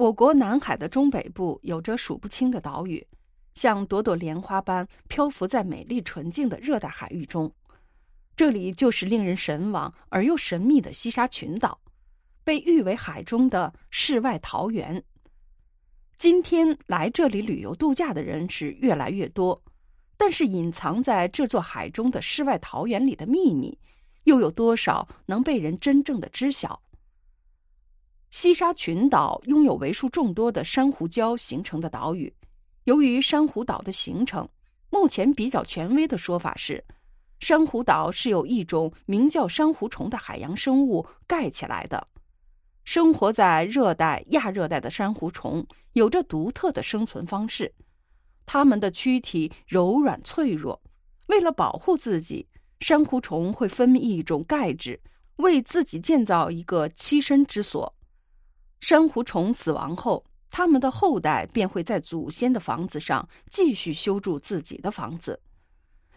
我国南海的中北部有着数不清的岛屿，像朵朵莲花般漂浮在美丽纯净的热带海域中。这里就是令人神往而又神秘的西沙群岛，被誉为海中的世外桃源。今天来这里旅游度假的人是越来越多，但是隐藏在这座海中的世外桃源里的秘密，又有多少能被人真正的知晓？西沙群岛拥有为数众多的珊瑚礁形成的岛屿。由于珊瑚岛的形成，目前比较权威的说法是，珊瑚岛是由一种名叫珊瑚虫的海洋生物盖起来的。生活在热带、亚热带的珊瑚虫有着独特的生存方式，它们的躯体柔软脆弱。为了保护自己，珊瑚虫会分泌一种钙质，为自己建造一个栖身之所。珊瑚虫死亡后，它们的后代便会在祖先的房子上继续修筑自己的房子，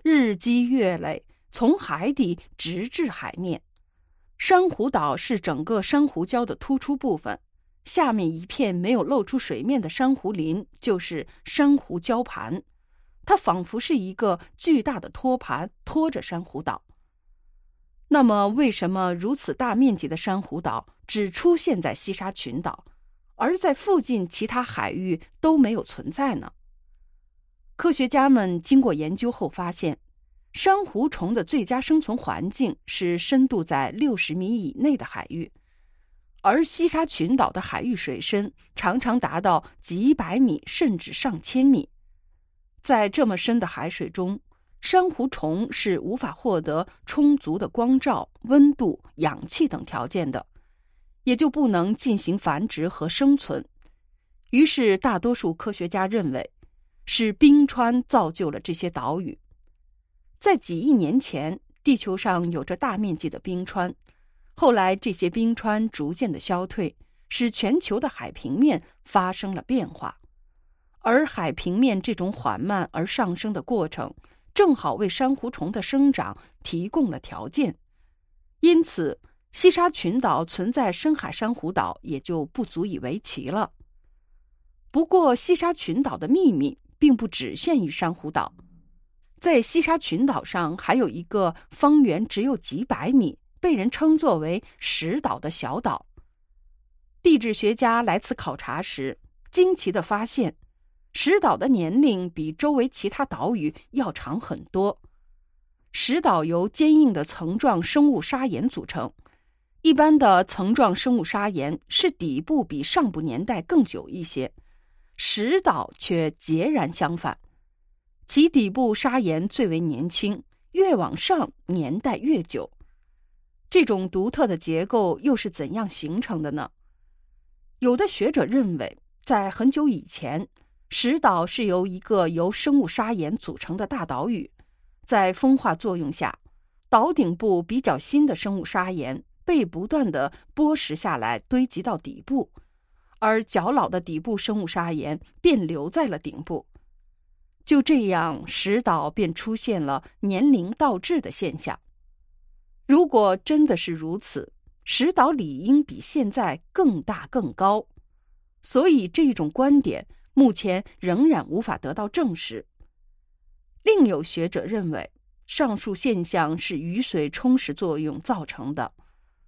日积月累，从海底直至海面。珊瑚岛是整个珊瑚礁的突出部分，下面一片没有露出水面的珊瑚林就是珊瑚礁盘，它仿佛是一个巨大的托盘托着珊瑚岛。那么，为什么如此大面积的珊瑚岛只出现在西沙群岛，而在附近其他海域都没有存在呢？科学家们经过研究后发现，珊瑚虫的最佳生存环境是深度在六十米以内的海域，而西沙群岛的海域水深常常达到几百米甚至上千米，在这么深的海水中。珊瑚虫是无法获得充足的光照、温度、氧气等条件的，也就不能进行繁殖和生存。于是，大多数科学家认为，是冰川造就了这些岛屿。在几亿年前，地球上有着大面积的冰川，后来这些冰川逐渐的消退，使全球的海平面发生了变化，而海平面这种缓慢而上升的过程。正好为珊瑚虫的生长提供了条件，因此西沙群岛存在深海珊瑚岛也就不足以为奇了。不过，西沙群岛的秘密并不只限于珊瑚岛，在西沙群岛上还有一个方圆只有几百米、被人称作为“石岛”的小岛。地质学家来此考察时，惊奇的发现。石岛的年龄比周围其他岛屿要长很多。石岛由坚硬的层状生物砂岩组成，一般的层状生物砂岩是底部比上部年代更久一些，石岛却截然相反，其底部砂岩最为年轻，越往上年代越久。这种独特的结构又是怎样形成的呢？有的学者认为，在很久以前。石岛是由一个由生物砂岩组成的大岛屿，在风化作用下，岛顶部比较新的生物砂岩被不断的剥蚀下来，堆积到底部，而较老的底部生物砂岩便留在了顶部。就这样，石岛便出现了年龄倒置的现象。如果真的是如此，石岛理应比现在更大更高。所以这种观点。目前仍然无法得到证实。另有学者认为，上述现象是雨水冲蚀作用造成的。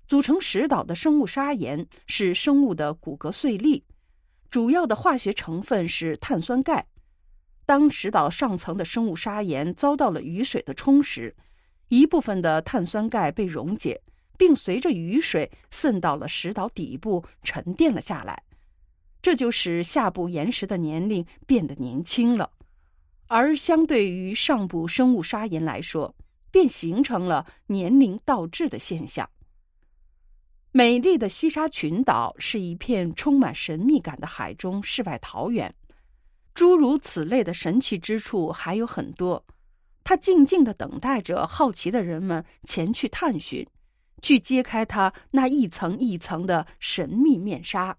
组成石岛的生物砂岩是生物的骨骼碎粒，主要的化学成分是碳酸钙。当石岛上层的生物砂岩遭到了雨水的冲蚀，一部分的碳酸钙被溶解，并随着雨水渗到了石岛底部，沉淀了下来。这就使下部岩石的年龄变得年轻了，而相对于上部生物砂岩来说，便形成了年龄倒置的现象。美丽的西沙群岛是一片充满神秘感的海中世外桃源，诸如此类的神奇之处还有很多，它静静的等待着好奇的人们前去探寻，去揭开它那一层一层的神秘面纱。